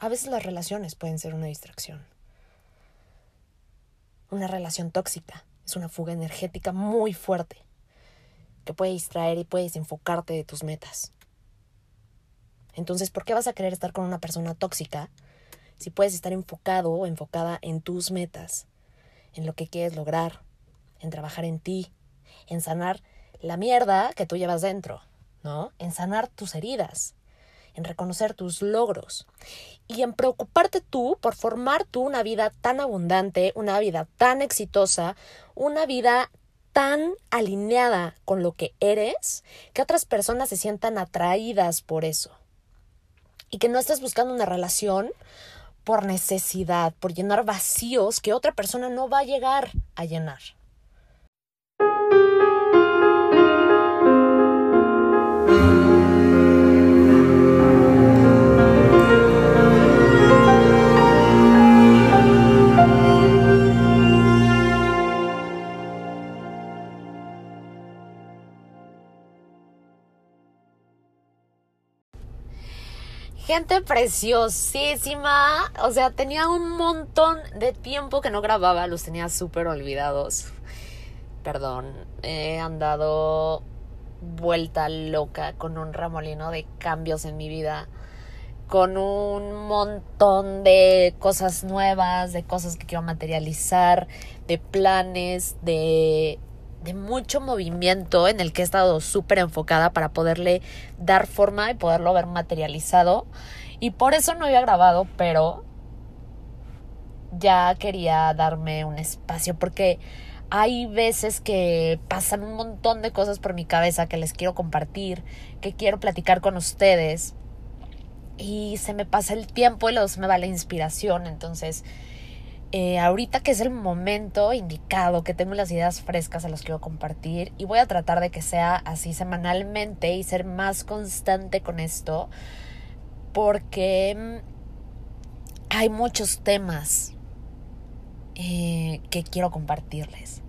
A veces las relaciones pueden ser una distracción. Una relación tóxica es una fuga energética muy fuerte que puede distraer y puede desenfocarte de tus metas. Entonces, ¿por qué vas a querer estar con una persona tóxica si puedes estar enfocado o enfocada en tus metas, en lo que quieres lograr, en trabajar en ti, en sanar la mierda que tú llevas dentro, ¿no? En sanar tus heridas, en reconocer tus logros y en preocuparte tú por formar tú una vida tan abundante, una vida tan exitosa, una vida tan alineada con lo que eres que otras personas se sientan atraídas por eso. Y que no estés buscando una relación por necesidad, por llenar vacíos que otra persona no va a llegar a llenar. Gente preciosísima. O sea, tenía un montón de tiempo que no grababa. Los tenía súper olvidados. Perdón. He andado vuelta loca con un remolino de cambios en mi vida. Con un montón de cosas nuevas, de cosas que quiero materializar, de planes, de de mucho movimiento en el que he estado súper enfocada para poderle dar forma y poderlo ver materializado. Y por eso no había grabado, pero ya quería darme un espacio porque hay veces que pasan un montón de cosas por mi cabeza que les quiero compartir, que quiero platicar con ustedes. Y se me pasa el tiempo y luego se me va la inspiración. Entonces eh, ahorita que es el momento indicado, que tengo las ideas frescas, se las quiero compartir y voy a tratar de que sea así semanalmente y ser más constante con esto porque mm, hay muchos temas eh, que quiero compartirles.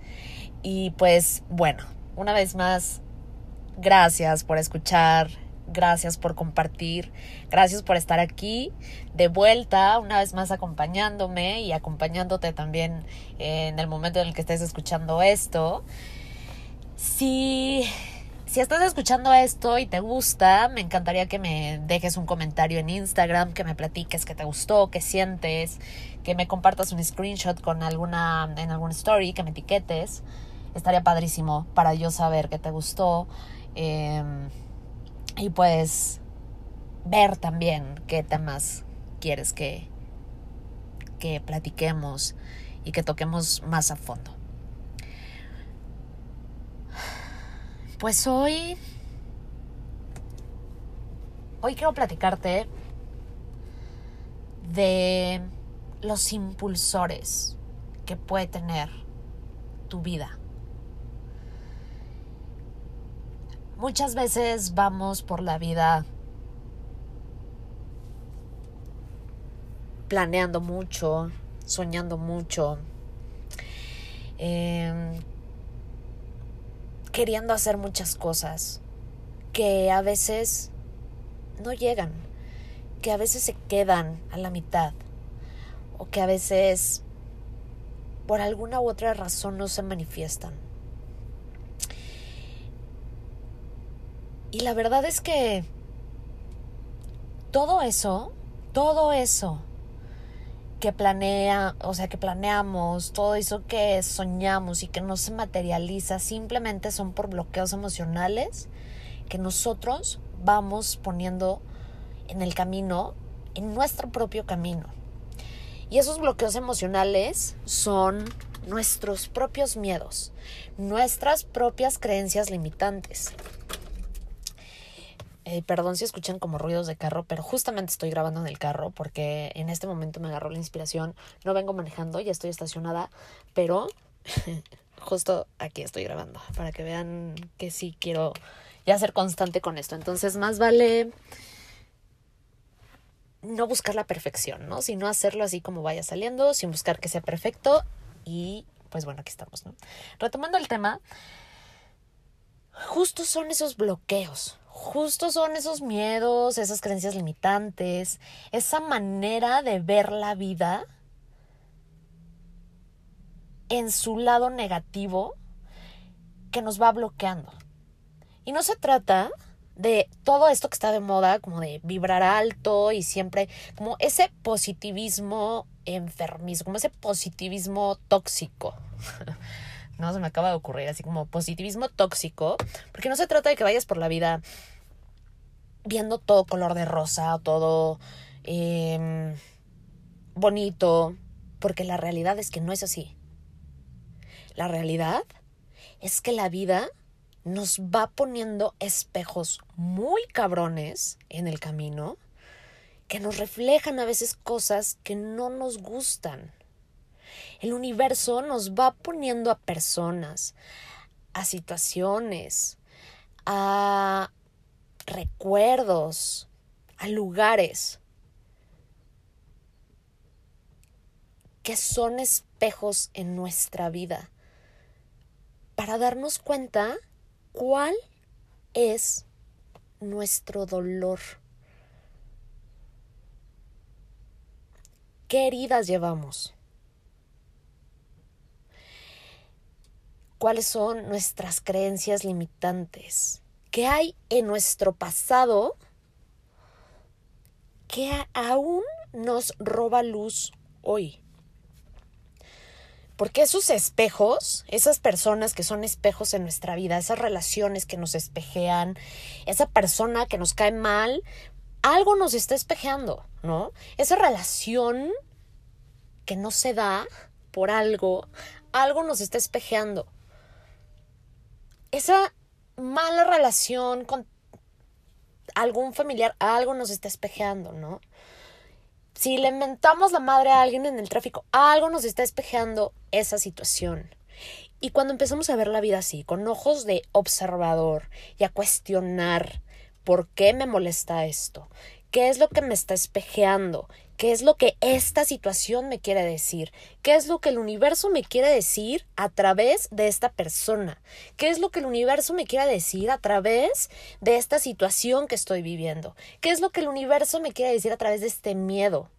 Y pues bueno, una vez más, gracias por escuchar Gracias por compartir, gracias por estar aquí de vuelta, una vez más acompañándome y acompañándote también en el momento en el que estés escuchando esto. Si, si estás escuchando esto y te gusta, me encantaría que me dejes un comentario en Instagram, que me platiques qué te gustó, qué sientes, que me compartas un screenshot con alguna, en alguna story, que me etiquetes. Estaría padrísimo para yo saber que te gustó. Eh, y pues ver también qué temas quieres que, que platiquemos y que toquemos más a fondo. Pues hoy, hoy quiero platicarte de los impulsores que puede tener tu vida. Muchas veces vamos por la vida planeando mucho, soñando mucho, em, queriendo hacer muchas cosas que a veces no llegan, que a veces se quedan a la mitad o que a veces por alguna u otra razón no se manifiestan. Y la verdad es que todo eso, todo eso que planea, o sea, que planeamos, todo eso que soñamos y que no se materializa, simplemente son por bloqueos emocionales que nosotros vamos poniendo en el camino, en nuestro propio camino. Y esos bloqueos emocionales son nuestros propios miedos, nuestras propias creencias limitantes. Eh, perdón si escuchan como ruidos de carro, pero justamente estoy grabando en el carro porque en este momento me agarró la inspiración. No vengo manejando, ya estoy estacionada, pero justo aquí estoy grabando para que vean que sí quiero ya ser constante con esto. Entonces, más vale no buscar la perfección, ¿no? Sino hacerlo así como vaya saliendo, sin buscar que sea perfecto. Y pues bueno, aquí estamos. Retomando el tema, justo son esos bloqueos, justo son esos miedos, esas creencias limitantes, esa manera de ver la vida en su lado negativo que nos va bloqueando. Y no se trata de todo esto que está de moda, como de vibrar alto y siempre, como ese positivismo enfermizo, como ese positivismo tóxico. no se me acaba de ocurrir, así como positivismo tóxico, porque no se trata de que vayas por la vida viendo todo color de rosa todo em, bonito, porque la realidad es que no es así. La realidad es que la vida nos va poniendo espejos muy cabrones en el camino que nos reflejan a veces cosas que no nos gustan. El universo nos va poniendo a personas, a situaciones, a recuerdos, a lugares que son espejos en nuestra vida para darnos cuenta ¿Cuál es nuestro dolor? ¿Qué heridas llevamos? ¿Cuáles son nuestras creencias limitantes? ¿Qué hay en nuestro pasado que aún nos roba luz hoy? Porque esos espejos, esas personas que son espejos en nuestra vida, esas relaciones que nos espejean, esa persona que nos cae mal, algo nos está espejeando, ¿no? Esa relación que no se da por algo, algo nos está espejeando. Esa mala relación con algún familiar, algo nos está espejeando, ¿no? Si le mentamos la madre a alguien en el tráfico, algo nos está espejeando esa situación. Y cuando empezamos a ver la vida así, con ojos de observador y a cuestionar por qué me molesta esto, qué es lo que me está espejeando, qué es lo que esta situación me quiere decir, qué es lo que el universo me quiere decir a través de esta persona, qué es lo que el universo me quiere decir a través de esta situación que estoy viviendo, qué es lo que el universo me quiere decir a través de este miedo,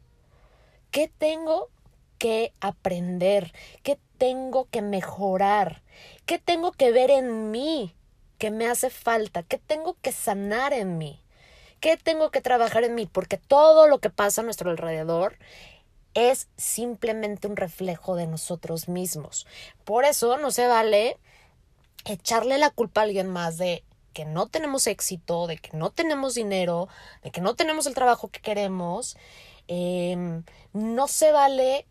qué tengo que aprender, qué tengo que mejorar, qué tengo que ver en mí que me hace falta, qué tengo que sanar en mí, qué tengo que trabajar en mí, porque todo lo que pasa a nuestro alrededor es simplemente un reflejo de nosotros mismos. Por eso no se vale echarle la culpa a alguien más de que no tenemos éxito, de que no tenemos dinero, de que no tenemos el trabajo que queremos. Em, no se vale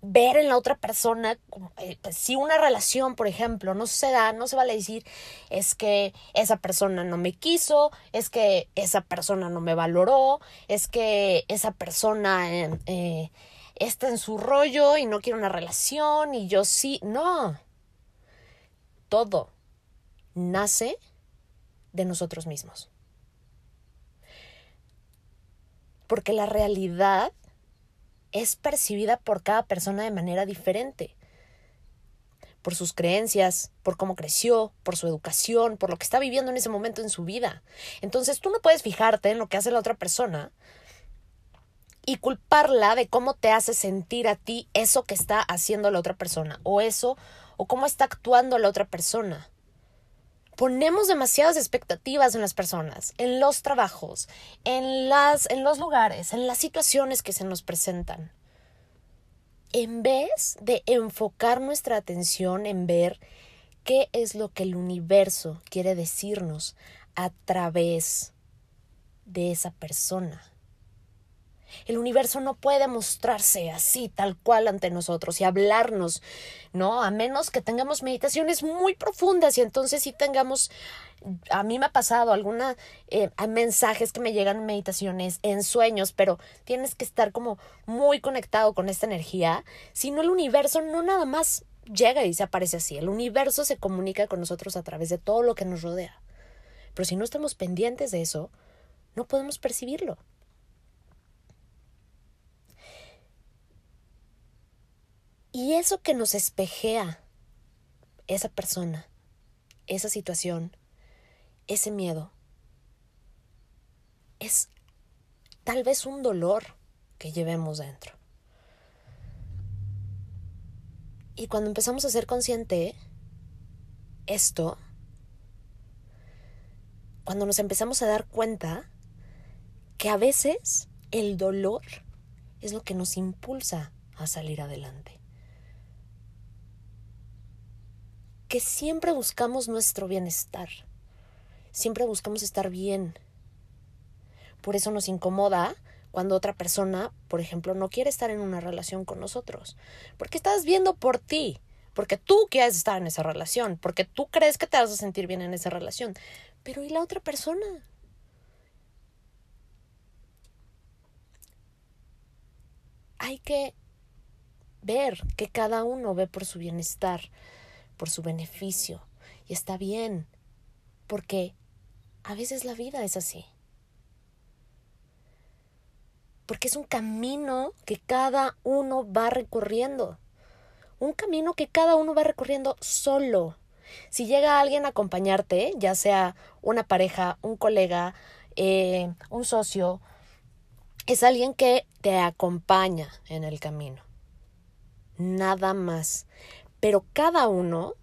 ver en la otra persona, eh, pues, si una relación, por ejemplo, no se da, no se vale decir, es que esa persona no me quiso, es que esa persona no me valoró, es que esa persona em, eh, está en su rollo y no quiere una relación y yo sí, no. Todo nace de nosotros mismos. Porque la realidad es percibida por cada persona de manera diferente. Por sus creencias, por cómo creció, por su educación, por lo que está viviendo en ese momento en su vida. Entonces tú no puedes fijarte en lo que hace la otra persona y culparla de cómo te hace sentir a ti eso que está haciendo la otra persona o eso o cómo está actuando la otra persona ponemos demasiadas expectativas en las personas, en los trabajos, en, las, en los lugares, en las situaciones que se nos presentan. En vez de enfocar nuestra atención en ver qué es lo que el universo quiere decirnos a través de esa persona. El universo no puede mostrarse así, tal cual ante nosotros y hablarnos, ¿no? A menos que tengamos meditaciones muy profundas y entonces sí tengamos, a mí me ha pasado algunos eh, mensajes que me llegan en meditaciones, en sueños, pero tienes que estar como muy conectado con esta energía, si no el universo no nada más llega y se aparece así, el universo se comunica con nosotros a través de todo lo que nos rodea. Pero si no estamos pendientes de eso, no podemos percibirlo. Y eso que nos espejea esa persona, esa situación, ese miedo es tal vez un dolor que llevemos dentro. Y cuando empezamos a ser consciente esto, cuando nos empezamos a dar cuenta que a veces el dolor es lo que nos impulsa a salir adelante. Que siempre buscamos nuestro bienestar, siempre buscamos estar bien. Por eso nos incomoda cuando otra persona, por ejemplo, no quiere estar en una relación con nosotros. Porque estás viendo por ti, porque tú quieres estar en esa relación, porque tú crees que te vas a sentir bien en esa relación. Pero ¿y la otra persona? Hay que ver que cada uno ve por su bienestar, por su beneficio, y está bien, porque a veces la vida es así porque es un camino que cada uno va recorriendo. Un camino que cada uno va recorriendo solo. Si llega alguien a acompañarte, ya sea una pareja, un colega, eh, un socio, es alguien que te acompaña en el camino. Nada más. Pero cada uno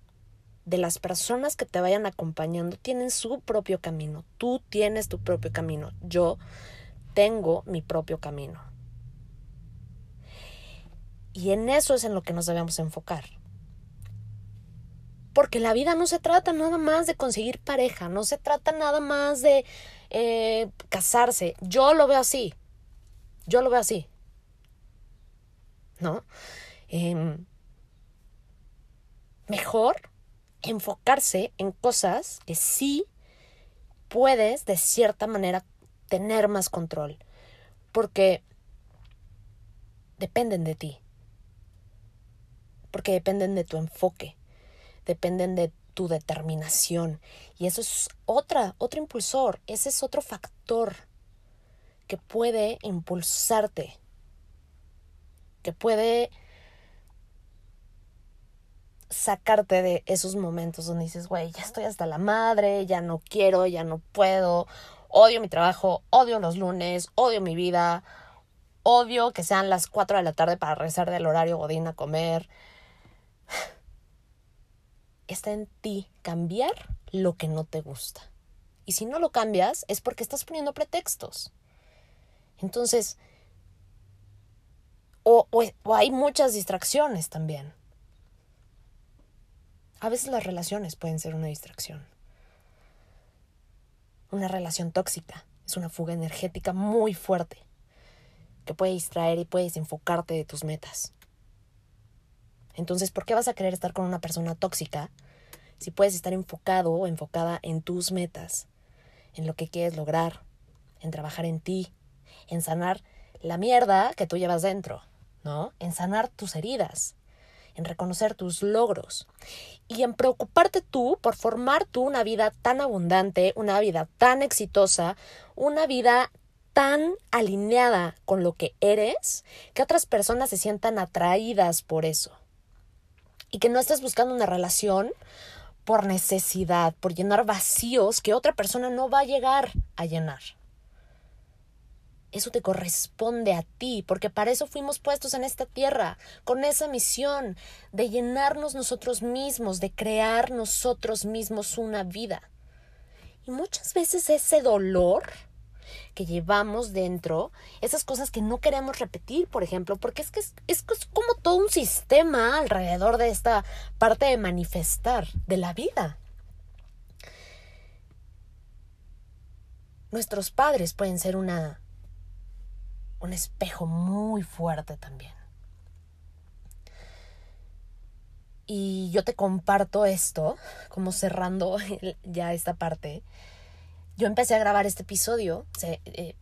de las personas que te vayan acompañando tienen su propio camino. Tú tienes tu propio camino. Yo tengo mi propio camino. Y en eso es en lo que nos debemos enfocar. Porque la vida no se trata nada más de conseguir pareja, no se trata nada más de eh, casarse. Yo lo veo así. Yo lo veo así. ¿No? Em, mejor enfocarse en cosas que sí puedes de cierta manera tener más control, porque dependen de ti, porque dependen de tu enfoque, dependen de tu determinación. Y eso es otra, otro impulsor, ese es otro factor que puede impulsarte, que puede sacarte de esos momentos donde dices, güey, ya estoy hasta la madre, ya no quiero, ya no puedo, Odio mi trabajo, odio los lunes, odio mi vida, odio que sean las 4 de la tarde para rezar del horario godín a comer. Está en ti cambiar lo que no te gusta. Y si no lo cambias es porque estás poniendo pretextos. Entonces, o, o, hay muchas distracciones también. A veces las relaciones pueden ser una distracción. Una relación tóxica es una fuga energética muy fuerte que puede distraer y puede desenfocarte de tus metas. Entonces, ¿por qué vas a querer estar con una persona tóxica si puedes estar enfocado o enfocada en tus metas, en lo que quieres lograr, en trabajar en ti, en sanar la mierda que tú llevas dentro, ¿no? En sanar tus heridas, en reconocer tus logros y en preocuparte tú por formar tú una vida tan abundante, una vida tan exitosa, una vida tan alineada con lo que eres que otras personas se sientan atraídas por eso. Y que no estés buscando una relación por necesidad, por llenar vacíos que otra persona no va a llegar a llenar. Eso te corresponde a ti, porque para eso fuimos puestos en esta tierra, con esa misión de llenarnos nosotros mismos, de crear nosotros mismos una vida. Y muchas veces ese dolor que llevamos dentro, esas cosas que no queremos repetir, por ejemplo, porque es que es, como todo un sistema alrededor de esta parte de manifestar de la vida. Nuestros padres pueden ser una un espejo muy fuerte también. Y yo te comparto esto, como cerrando ya esta parte. Yo empecé a grabar este episodio, eh,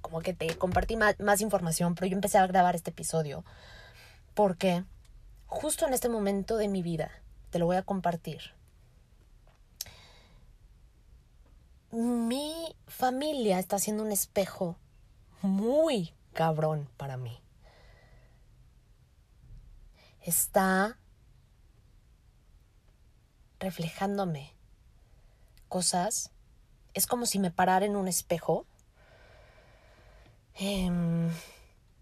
como que te compartí más, más información, pero yo empecé a grabar este episodio porque justo en este momento de mi vida, te lo voy a compartir, mi familia está siendo un espejo muy cabrón para mí. Está reflejándome cosas es como si me parara en un espejo. Em,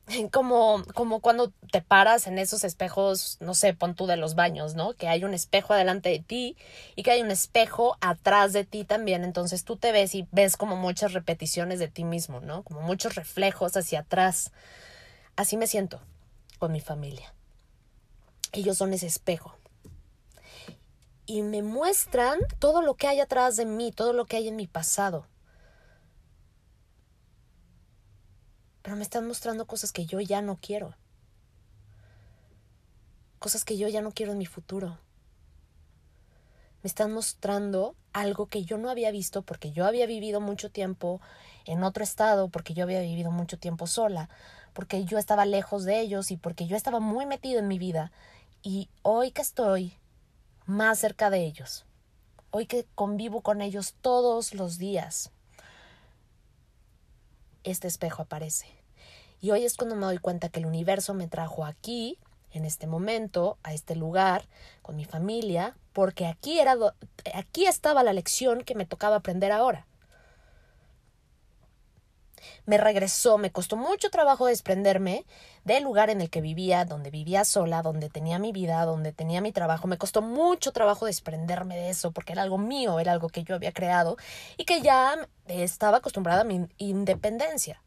como, como cuando te paras en esos espejos, no sé, pon tú de los baños, ¿no? Que hay un espejo delante de ti y que hay un espejo atrás de ti también. Entonces tú te ves y ves como muchas repeticiones de ti mismo, ¿no? Como muchos reflejos hacia atrás. Así me siento con mi familia. Ellos son ese espejo. Y me muestran todo lo que hay atrás de mí, todo lo que hay en mi pasado. Pero me están mostrando cosas que yo ya no quiero. Cosas que yo ya no quiero en mi futuro. Me están mostrando algo que yo no había visto porque yo había vivido mucho tiempo en otro estado, porque yo había vivido mucho tiempo sola, porque yo estaba lejos de ellos y porque yo estaba muy metido en mi vida. Y hoy que estoy más cerca de ellos, hoy que convivo con ellos todos los días, este espejo aparece. Y hoy es cuando me doy cuenta que el universo me trajo aquí, en este momento, a este lugar, con mi familia, porque aquí, era aquí estaba la lección que me tocaba aprender ahora. Me regresó, me costó mucho trabajo desprenderme del lugar en el que vivía, donde vivía sola, donde tenía mi vida, donde tenía mi trabajo. Me costó mucho trabajo desprenderme de eso, porque era algo mío, era algo que yo había creado y que ya estaba acostumbrada a mi independencia.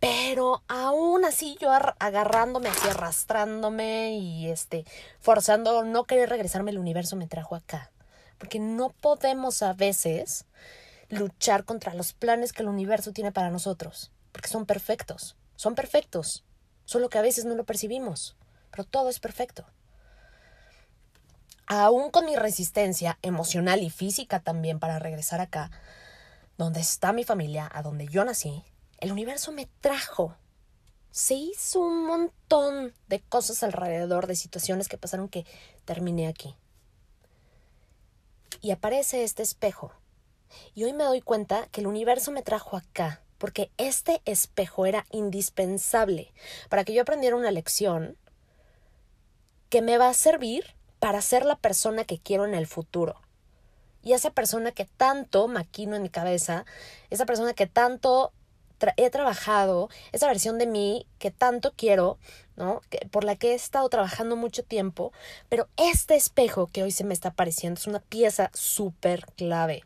Pero aún así yo agarrándome así, arrastrándome y este, forzando no querer regresarme, el universo me trajo acá. Porque no podemos a veces luchar contra los planes que el universo tiene para nosotros. Porque son perfectos. Son perfectos. Solo que a veces no lo percibimos. Pero todo es perfecto. Aún con mi resistencia emocional y física también para regresar acá, donde está mi familia, a donde yo nací, el universo me trajo. Se hizo un montón de cosas alrededor, de situaciones que pasaron que terminé aquí. Y aparece este espejo. Y hoy me doy cuenta que el universo me trajo acá, porque este espejo era indispensable para que yo aprendiera una lección que me va a servir para ser la persona que quiero en el futuro. Y esa persona que tanto maquino en mi cabeza, esa persona que tanto he trabajado, esa versión de mí que tanto quiero, ¿no? Que, por la que he estado trabajando mucho tiempo, pero este espejo que hoy se me está apareciendo es una pieza súper clave.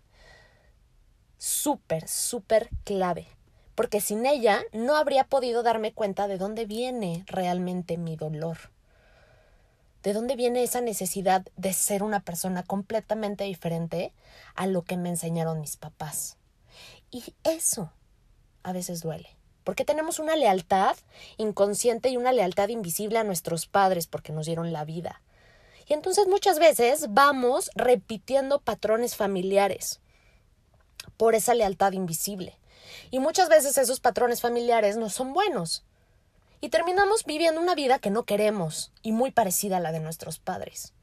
Súper, súper clave. Porque sin ella no habría podido darme cuenta de dónde viene realmente mi dolor. ¿De dónde viene esa necesidad de ser una persona completamente diferente a lo que me enseñaron mis papás? Y eso a veces duele. Porque tenemos una lealtad inconsciente y una lealtad invisible a nuestros padres porque nos dieron la vida. Y entonces muchas veces vamos repitiendo patrones familiares por esa lealtad invisible. Y muchas veces esos patrones familiares no son buenos. Y terminamos viviendo una vida que no queremos y muy parecida a la de nuestros padres.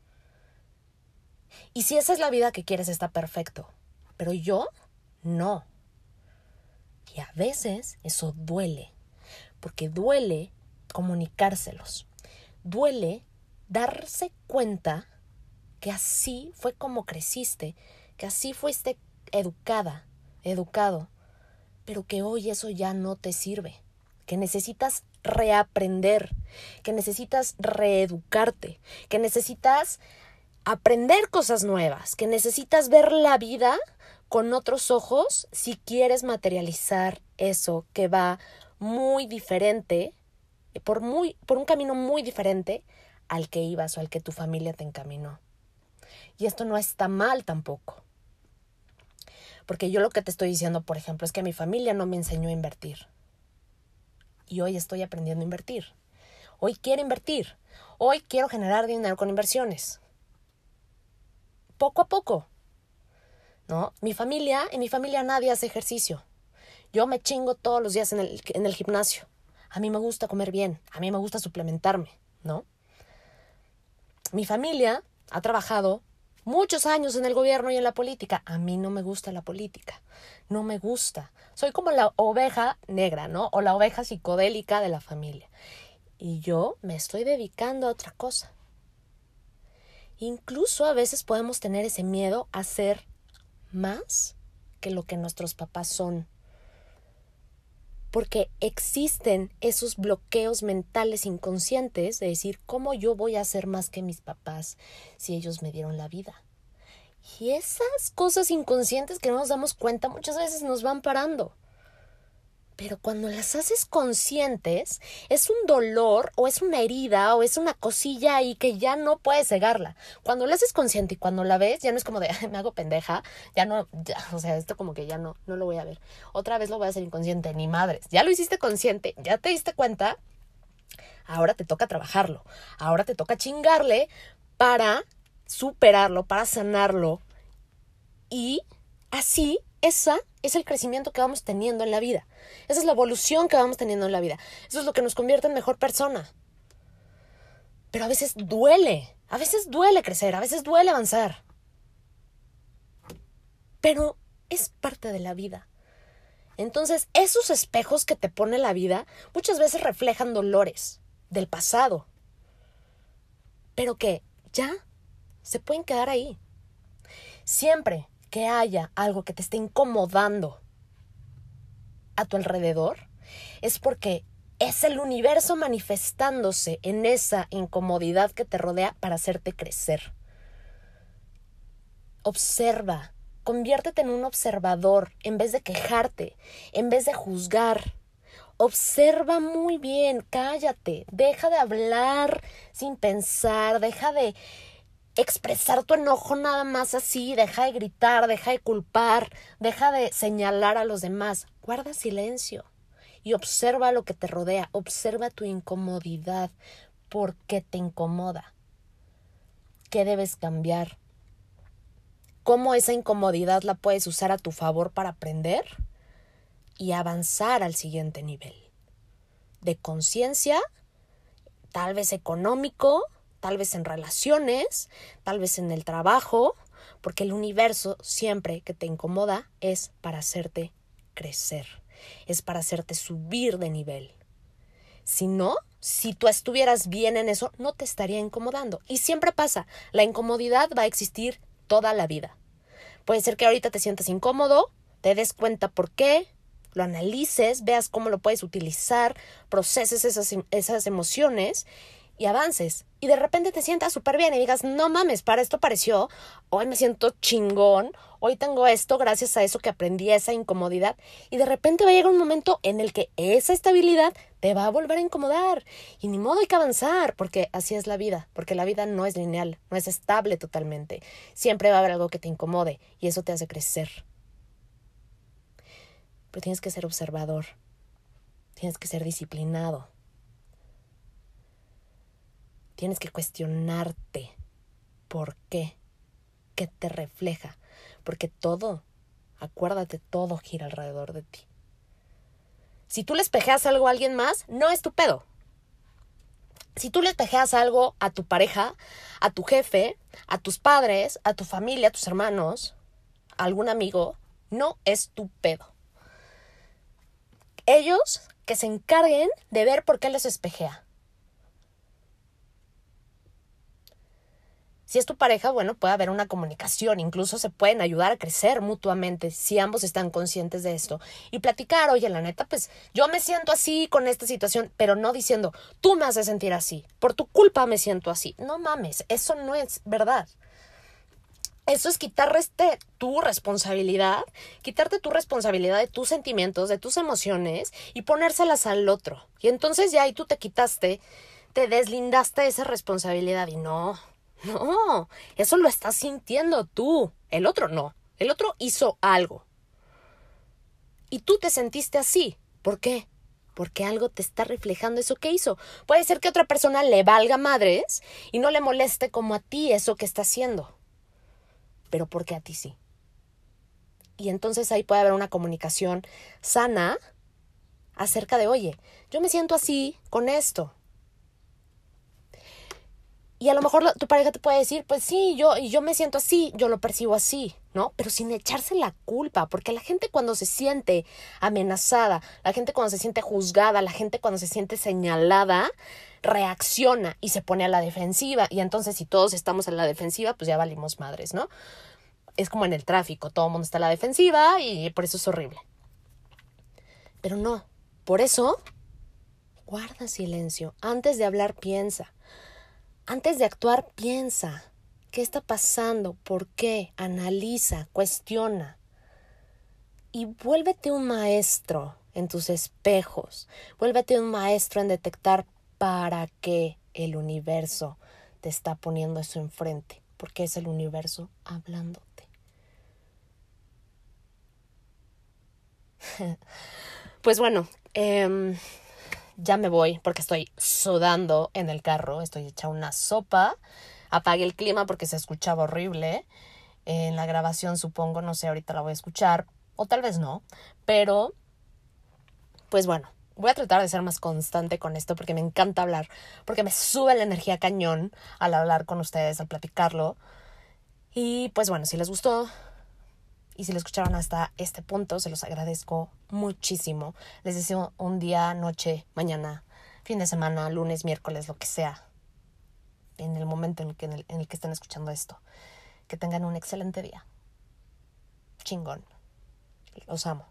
Y si esa es la vida que quieres está perfecto. Pero yo no. Y a veces eso duele, porque duele comunicárselos, duele darse cuenta que así fue como creciste, que así fuiste educada, educado, pero que hoy eso ya no te sirve, que necesitas reaprender, que necesitas reeducarte, que necesitas aprender cosas nuevas, que necesitas ver la vida con otros ojos si quieres materializar eso que va muy diferente, por, muy, por un camino muy diferente al que ibas o al que tu familia te encaminó. Y esto no está mal tampoco. Porque yo lo que te estoy diciendo, por ejemplo, es que mi familia no me enseñó a invertir. Y hoy estoy aprendiendo a invertir. Hoy quiero invertir. Hoy quiero generar dinero con inversiones. Poco a poco. ¿no? Mi familia, en mi familia nadie hace ejercicio. Yo me chingo todos los días en el, en el gimnasio. A mí me gusta comer bien, a mí me gusta suplementarme, ¿no? Mi familia ha trabajado muchos años en el gobierno y en la política. A mí no me gusta la política, no me gusta. Soy como la oveja negra, ¿no? O la oveja psicodélica de la familia. Y yo me estoy dedicando a otra cosa. Incluso a veces podemos tener ese miedo a ser más que lo que nuestros papás son. Porque existen esos bloqueos mentales inconscientes de decir, ¿cómo yo voy a ser más que mis papás si ellos me dieron la vida? Y esas cosas inconscientes que no nos damos cuenta muchas veces nos van parando. Pero cuando las haces conscientes, es un dolor o es una herida o es una cosilla ahí que ya no puedes cegarla. Cuando la haces consciente y cuando la ves, ya no es como de, me hago pendeja, ya no, ya, o sea, esto como que ya no, no lo voy a ver. Otra vez lo voy a hacer inconsciente, ni madres. Ya lo hiciste consciente, ya te diste cuenta, ahora te toca trabajarlo, ahora te toca chingarle para superarlo, para sanarlo. Y así, esa es el crecimiento que vamos teniendo en la vida. Esa es la evolución que vamos teniendo en la vida. Eso es lo que nos convierte en mejor persona. Pero a veces duele, a veces duele crecer, a veces duele avanzar. Pero es parte de la vida. Entonces, esos espejos que te pone la vida muchas veces reflejan dolores del pasado, pero que ya se pueden quedar ahí. Siempre que haya algo que te esté incomodando a tu alrededor, es porque es el universo manifestándose en esa incomodidad que te rodea para hacerte crecer. Observa, conviértete en un observador en vez de quejarte, en vez de juzgar. Observa muy bien, cállate, deja de hablar sin pensar, deja de expresar tu enojo nada más así, deja de gritar, deja de culpar, deja de señalar a los demás, guarda silencio y observa lo que te rodea, observa tu incomodidad, por qué te incomoda, qué debes cambiar, cómo esa incomodidad la puedes usar a tu favor para aprender y avanzar al siguiente nivel de conciencia, tal vez económico, tal vez en relaciones, tal vez en el trabajo, porque el universo siempre que te incomoda es para hacerte crecer, es para hacerte subir de nivel. Si no, si tú estuvieras bien en eso, no te estaría incomodando. Y siempre pasa, la incomodidad va a existir toda la vida. Puede ser que ahorita te sientas incómodo, te des cuenta por qué, lo analices, veas cómo lo puedes utilizar, proceses esas, esas emociones y avances. Y de repente te sientas súper bien y digas, no mames, para esto pareció, hoy me siento chingón, hoy tengo esto gracias a eso que aprendí, esa incomodidad. Y de repente va a llegar un momento en el que esa estabilidad te va a volver a incomodar. Y ni modo hay que avanzar, porque así es la vida, porque la vida no es lineal, no es estable totalmente. Siempre va a haber algo que te incomode y eso te hace crecer. Pero tienes que ser observador, tienes que ser disciplinado Tienes que cuestionarte por qué, qué te refleja, porque todo, acuérdate, todo gira alrededor de ti. Si tú le espejeas algo a alguien más, no es tu pedo. Si tú le espejeas algo a tu pareja, a tu jefe, a tus padres, a tu familia, a tus hermanos, a algún amigo, no es tu pedo. Ellos que se encarguen de ver por qué les espejea. Si es tu pareja, bueno, puede haber una comunicación, incluso se pueden ayudar a crecer mutuamente si ambos están conscientes de esto. Y platicar, oye, la neta, pues yo me siento así con esta situación, pero no diciendo, tú me haces sentir así, por tu culpa me siento así. No mames, eso no es verdad. Eso es quitarte tu responsabilidad, quitarte tu responsabilidad de tus sentimientos, de tus emociones y ponérselas al otro. Y entonces ya ahí tú te quitaste, te deslindaste de esa responsabilidad y no, no, eso lo estás sintiendo tú. El otro no. El otro hizo algo. Y tú te sentiste así. ¿Por qué? Porque algo te está reflejando eso que hizo. Puede ser que otra persona le valga madres y no le moleste como a ti eso que está haciendo. Pero porque a ti sí. Y entonces ahí puede haber una comunicación sana acerca de, oye, yo me siento así con esto. Y a lo mejor tu pareja te puede decir, pues sí, yo, yo me siento así, yo lo percibo así, ¿no? Pero sin echarse la culpa, porque la gente cuando se siente amenazada, la gente cuando se siente juzgada, la gente cuando se siente señalada, reacciona y se pone a la defensiva. Y entonces si todos estamos en la defensiva, pues ya valimos madres, ¿no? es como en el tráfico, todo el mundo está a la defensiva y por eso es horrible. Pero no, por eso guarda silencio. Antes de hablar, piensa. Antes de actuar, piensa. ¿Qué está pasando? ¿Por qué? Analiza, cuestiona. Y vuélvete un maestro en tus espejos. Vuélvete un maestro en detectar para qué el universo te está poniendo eso enfrente. Porque es el universo hablándote. pues bueno, eh, ya me voy porque estoy sudando en el carro, estoy hecha una sopa. Apagué el clima porque se escuchaba horrible. En la grabación supongo, no sé, ahorita la voy a escuchar, o tal vez no, pero pues bueno, voy a tratar de ser más constante con esto porque me encanta hablar, porque me sube la energía cañón al hablar con ustedes, al platicarlo. Y pues bueno, si les gustó, y si lo escucharon hasta este punto, se los agradezco muchísimo. Les deseo un día, noche, mañana, fin de semana, lunes, miércoles, lo que sea, en el momento en el que, en el, que estén escuchando esto. Que tengan un excelente día. Chingón. Los amo.